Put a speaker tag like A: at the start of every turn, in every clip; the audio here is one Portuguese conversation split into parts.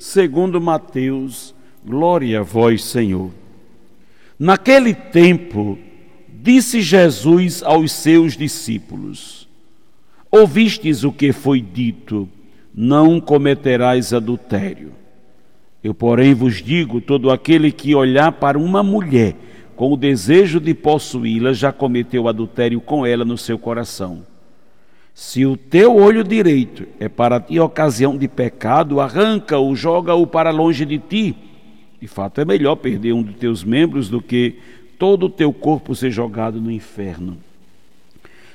A: segundo Mateus. Glória a vós, Senhor. Naquele tempo, disse Jesus aos seus discípulos: Ouvistes o que foi dito: Não cometerás adultério. Eu, porém, vos digo: todo aquele que olhar para uma mulher com o desejo de possuí-la, já cometeu adultério com ela no seu coração. Se o teu olho direito é para ti ocasião de pecado, arranca-o, joga-o para longe de ti. De fato, é melhor perder um dos teus membros do que todo o teu corpo ser jogado no inferno.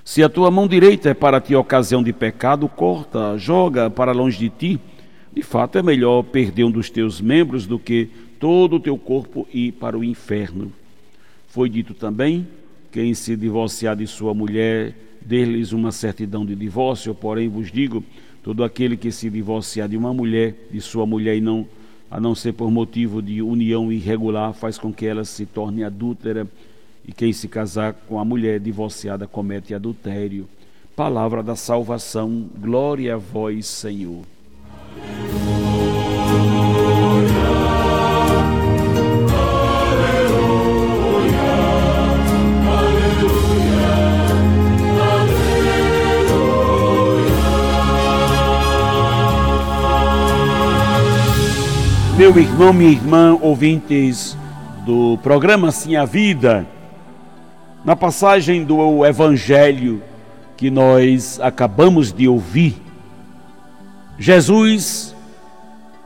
A: Se a tua mão direita é para ti ocasião de pecado, corta, joga para longe de ti. De fato, é melhor perder um dos teus membros do que todo o teu corpo ir para o inferno. Foi dito também: quem se divorciar de sua mulher, dê-lhes uma certidão de divórcio. Porém, vos digo: todo aquele que se divorciar de uma mulher, de sua mulher, e não, a não ser por motivo de união irregular, faz com que ela se torne adúltera. E quem se casar com a mulher divorciada comete adultério. Palavra da salvação, glória a vós, Senhor. Meu irmão, minha irmã, ouvintes do programa Sim a Vida, na passagem do Evangelho que nós acabamos de ouvir, Jesus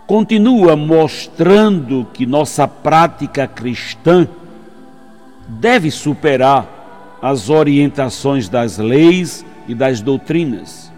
A: continua mostrando que nossa prática cristã deve superar as orientações das leis e das doutrinas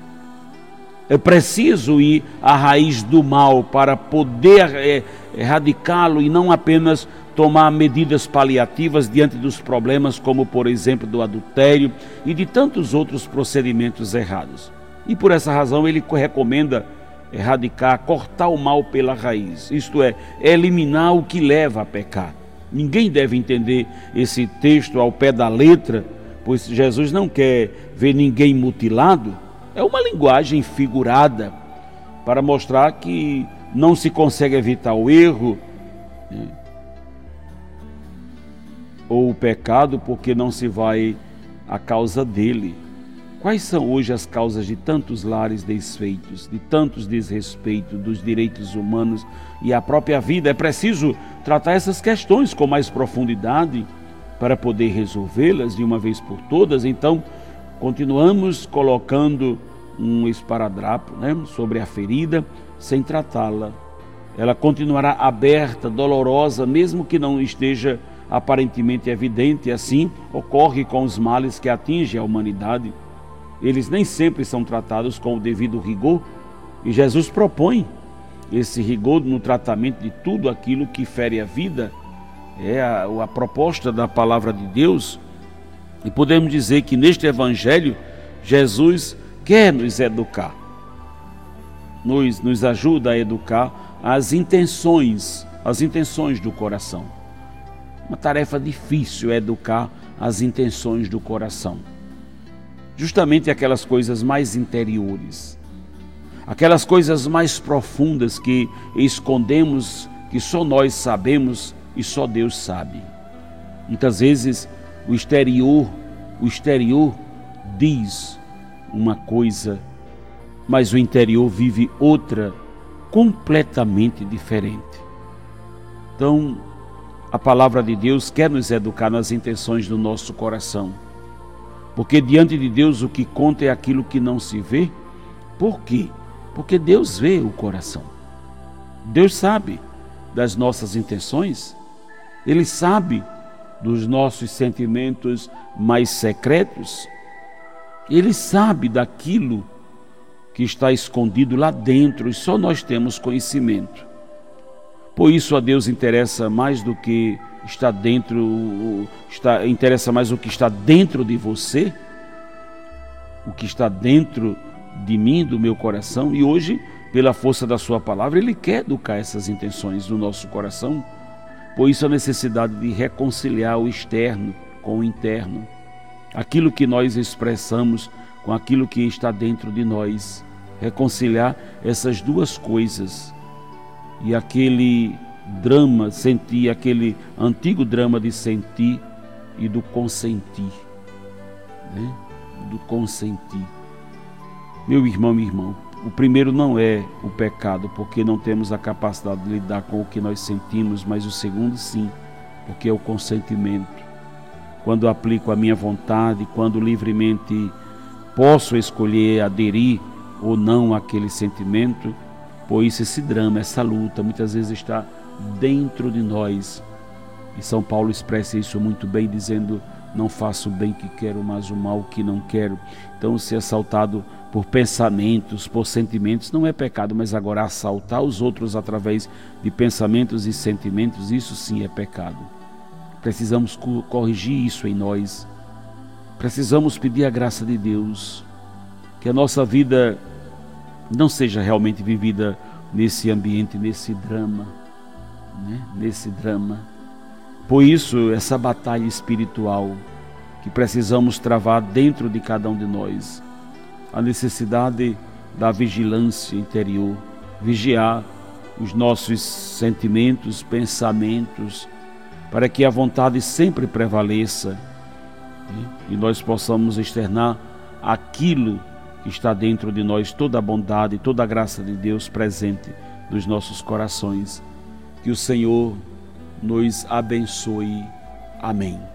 A: é preciso ir à raiz do mal para poder é, erradicá-lo e não apenas tomar medidas paliativas diante dos problemas, como por exemplo do adultério e de tantos outros procedimentos errados. E por essa razão ele recomenda erradicar, cortar o mal pela raiz, isto é, eliminar o que leva a pecar. Ninguém deve entender esse texto ao pé da letra, pois Jesus não quer ver ninguém mutilado é uma linguagem figurada para mostrar que não se consegue evitar o erro né? ou o pecado porque não se vai à causa dele. Quais são hoje as causas de tantos lares desfeitos, de tantos desrespeitos dos direitos humanos e a própria vida? É preciso tratar essas questões com mais profundidade para poder resolvê-las de uma vez por todas. Então, continuamos colocando um esparadrapo né, sobre a ferida sem tratá-la. Ela continuará aberta, dolorosa, mesmo que não esteja aparentemente evidente. Assim ocorre com os males que atingem a humanidade. Eles nem sempre são tratados com o devido rigor, e Jesus propõe esse rigor no tratamento de tudo aquilo que fere a vida. É a, a proposta da palavra de Deus e podemos dizer que neste Evangelho, Jesus quer nos educar, nos, nos ajuda a educar as intenções, as intenções do coração. Uma tarefa difícil é educar as intenções do coração. Justamente aquelas coisas mais interiores, aquelas coisas mais profundas que escondemos, que só nós sabemos e só Deus sabe. Muitas vezes o exterior, o exterior diz uma coisa, mas o interior vive outra completamente diferente. Então, a palavra de Deus quer nos educar nas intenções do nosso coração. Porque diante de Deus o que conta é aquilo que não se vê. Por quê? Porque Deus vê o coração. Deus sabe das nossas intenções. Ele sabe dos nossos sentimentos mais secretos. Ele sabe daquilo que está escondido lá dentro e só nós temos conhecimento. Por isso a Deus interessa mais do que está dentro, está, interessa mais o que está dentro de você, o que está dentro de mim, do meu coração, e hoje, pela força da Sua palavra, Ele quer educar essas intenções no nosso coração. Por isso, a necessidade de reconciliar o externo com o interno, aquilo que nós expressamos com aquilo que está dentro de nós, reconciliar essas duas coisas e aquele drama, sentir, aquele antigo drama de sentir e do consentir. Né? Do consentir. Meu irmão e irmão, o primeiro não é o pecado, porque não temos a capacidade de lidar com o que nós sentimos, mas o segundo sim, porque é o consentimento. Quando aplico a minha vontade, quando livremente posso escolher aderir ou não àquele sentimento, pois esse drama, essa luta, muitas vezes está dentro de nós. E São Paulo expressa isso muito bem, dizendo: Não faço o bem que quero, mas o mal que não quero. Então, ser assaltado por pensamentos, por sentimentos, não é pecado, mas agora assaltar os outros através de pensamentos e sentimentos, isso sim é pecado. Precisamos corrigir isso em nós. Precisamos pedir a graça de Deus, que a nossa vida não seja realmente vivida nesse ambiente, nesse drama, né? nesse drama. Por isso, essa batalha espiritual que precisamos travar dentro de cada um de nós, a necessidade da vigilância interior, vigiar os nossos sentimentos, pensamentos, para que a vontade sempre prevaleça né? e nós possamos externar aquilo que está dentro de nós toda a bondade, toda a graça de Deus presente nos nossos corações. Que o Senhor nos abençoe. Amém.